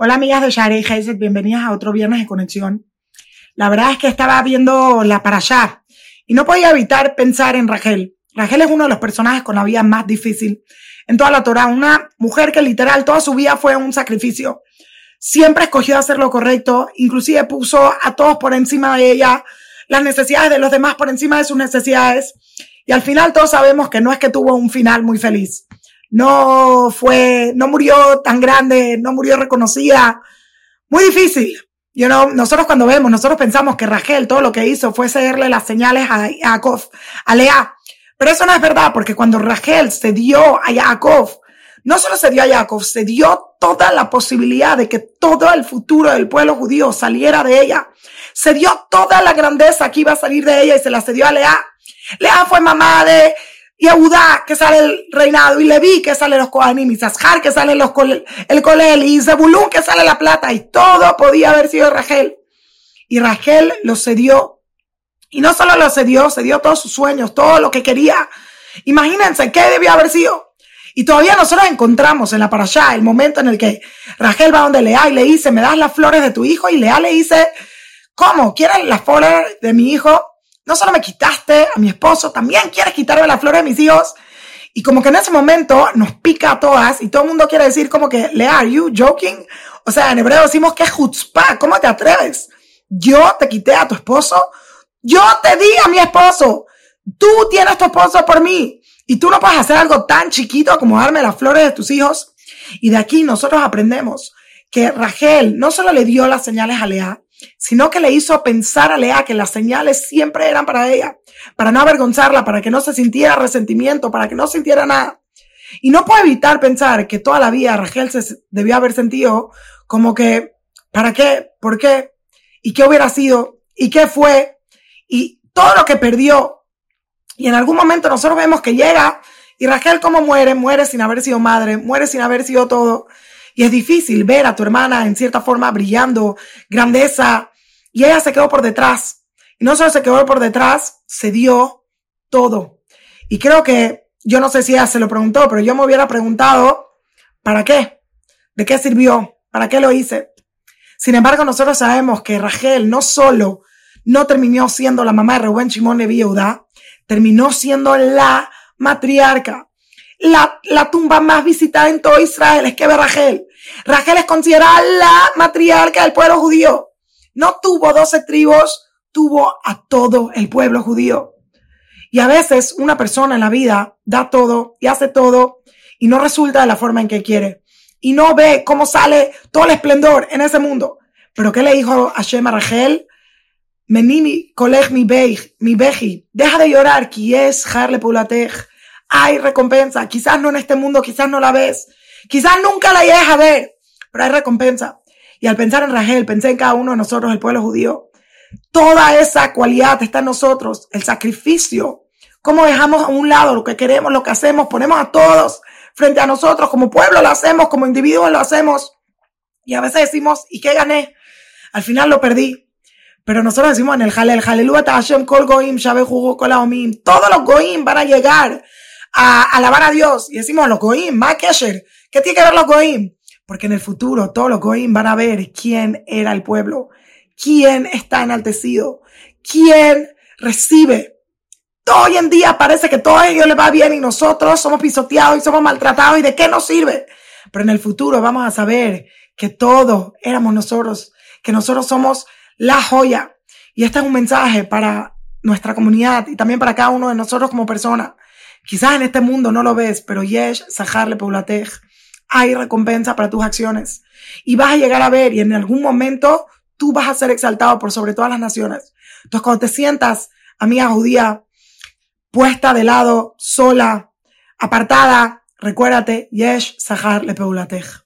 Hola amigas de Share y bienvenidas a otro viernes de conexión. La verdad es que estaba viendo la para allá y no podía evitar pensar en Rachel. Rachel es uno de los personajes con la vida más difícil en toda la Torah. Una mujer que literal toda su vida fue un sacrificio. Siempre escogió hacer lo correcto, inclusive puso a todos por encima de ella, las necesidades de los demás por encima de sus necesidades. Y al final todos sabemos que no es que tuvo un final muy feliz no fue, no murió tan grande, no murió reconocida. Muy difícil. You know, nosotros cuando vemos, nosotros pensamos que Rachel todo lo que hizo fue cederle las señales a Jacob, a Lea. Pero eso no es verdad, porque cuando Rachel se dio a Jacob, no solo se dio a Jacob, se dio toda la posibilidad de que todo el futuro del pueblo judío saliera de ella. Se dio toda la grandeza que iba a salir de ella y se la cedió a Lea. Lea fue mamá de y Eudá, que sale el reinado, y Leví, que sale los Kohanim, y que sale los, el Colel, y Zebulún, que sale la plata, y todo podía haber sido Rachel. Y Rachel lo cedió. Y no solo lo cedió, cedió todos sus sueños, todo lo que quería. Imagínense qué debió haber sido. Y todavía nosotros encontramos en la parashá el momento en el que Rachel va donde Lea y le dice, me das las flores de tu hijo, y Lea le dice, ¿cómo? ¿Quieres las flores de mi hijo? No solo me quitaste a mi esposo, también quieres quitarme las flores de mis hijos. Y como que en ese momento nos pica a todas y todo el mundo quiere decir como que, Lea, are you joking? O sea, en hebreo decimos que es chutzpah, ¿cómo te atreves? Yo te quité a tu esposo, yo te di a mi esposo, tú tienes tu esposo por mí y tú no puedes hacer algo tan chiquito como darme las flores de tus hijos. Y de aquí nosotros aprendemos que Rachel no solo le dio las señales a Lea, sino que le hizo pensar a Lea que las señales siempre eran para ella, para no avergonzarla, para que no se sintiera resentimiento, para que no sintiera nada. Y no puedo evitar pensar que toda la vida Rachel se debió haber sentido como que, ¿para qué? ¿Por qué? ¿Y qué hubiera sido? ¿Y qué fue? Y todo lo que perdió. Y en algún momento nosotros vemos que llega y Rachel como muere, muere sin haber sido madre, muere sin haber sido todo. Y es difícil ver a tu hermana en cierta forma brillando, grandeza, y ella se quedó por detrás. Y no solo se quedó por detrás, se dio todo. Y creo que, yo no sé si ella se lo preguntó, pero yo me hubiera preguntado, ¿para qué? ¿De qué sirvió? ¿Para qué lo hice? Sin embargo, nosotros sabemos que Rachel no solo no terminó siendo la mamá de Rubén Shimon Levi terminó siendo la matriarca la, la tumba más visitada en todo Israel es que Rachel. Rachel es considerada la matriarca del pueblo judío. No tuvo doce tribus, tuvo a todo el pueblo judío. Y a veces una persona en la vida da todo y hace todo y no resulta de la forma en que quiere. Y no ve cómo sale todo el esplendor en ese mundo. Pero ¿qué le dijo Hashem a Rachel? Menini, coleg mi mi beji, deja de llorar, qui es harle hay recompensa. Quizás no en este mundo, quizás no la ves. Quizás nunca la llegues a ver, pero hay recompensa. Y al pensar en Rachel, pensé en cada uno de nosotros, el pueblo judío. Toda esa cualidad está en nosotros, el sacrificio. Cómo dejamos a un lado lo que queremos, lo que hacemos, ponemos a todos frente a nosotros, como pueblo lo hacemos, como individuos lo hacemos. Y a veces decimos, ¿y qué gané? Al final lo perdí. Pero nosotros decimos en el Jalel, Jalelu Hashem Kol Goim, Shabe Kol Todos los Goim van a llegar a alabar a Dios y decimos los Goim, más Kesher, ¿qué tiene que ver los Goim? Porque en el futuro todos los Goim van a ver quién era el pueblo, quién está enaltecido, quién recibe. Hoy en día parece que todo ello le va bien y nosotros somos pisoteados y somos maltratados y de qué nos sirve. Pero en el futuro vamos a saber que todos éramos nosotros, que nosotros somos la joya. Y este es un mensaje para nuestra comunidad y también para cada uno de nosotros como personas. Quizás en este mundo no lo ves, pero Yesh, Sahar, Paulatej, hay recompensa para tus acciones. Y vas a llegar a ver y en algún momento tú vas a ser exaltado por sobre todas las naciones. Entonces cuando te sientas, amiga judía, puesta de lado, sola, apartada, recuérdate, Yesh, Sahar, Paulatej.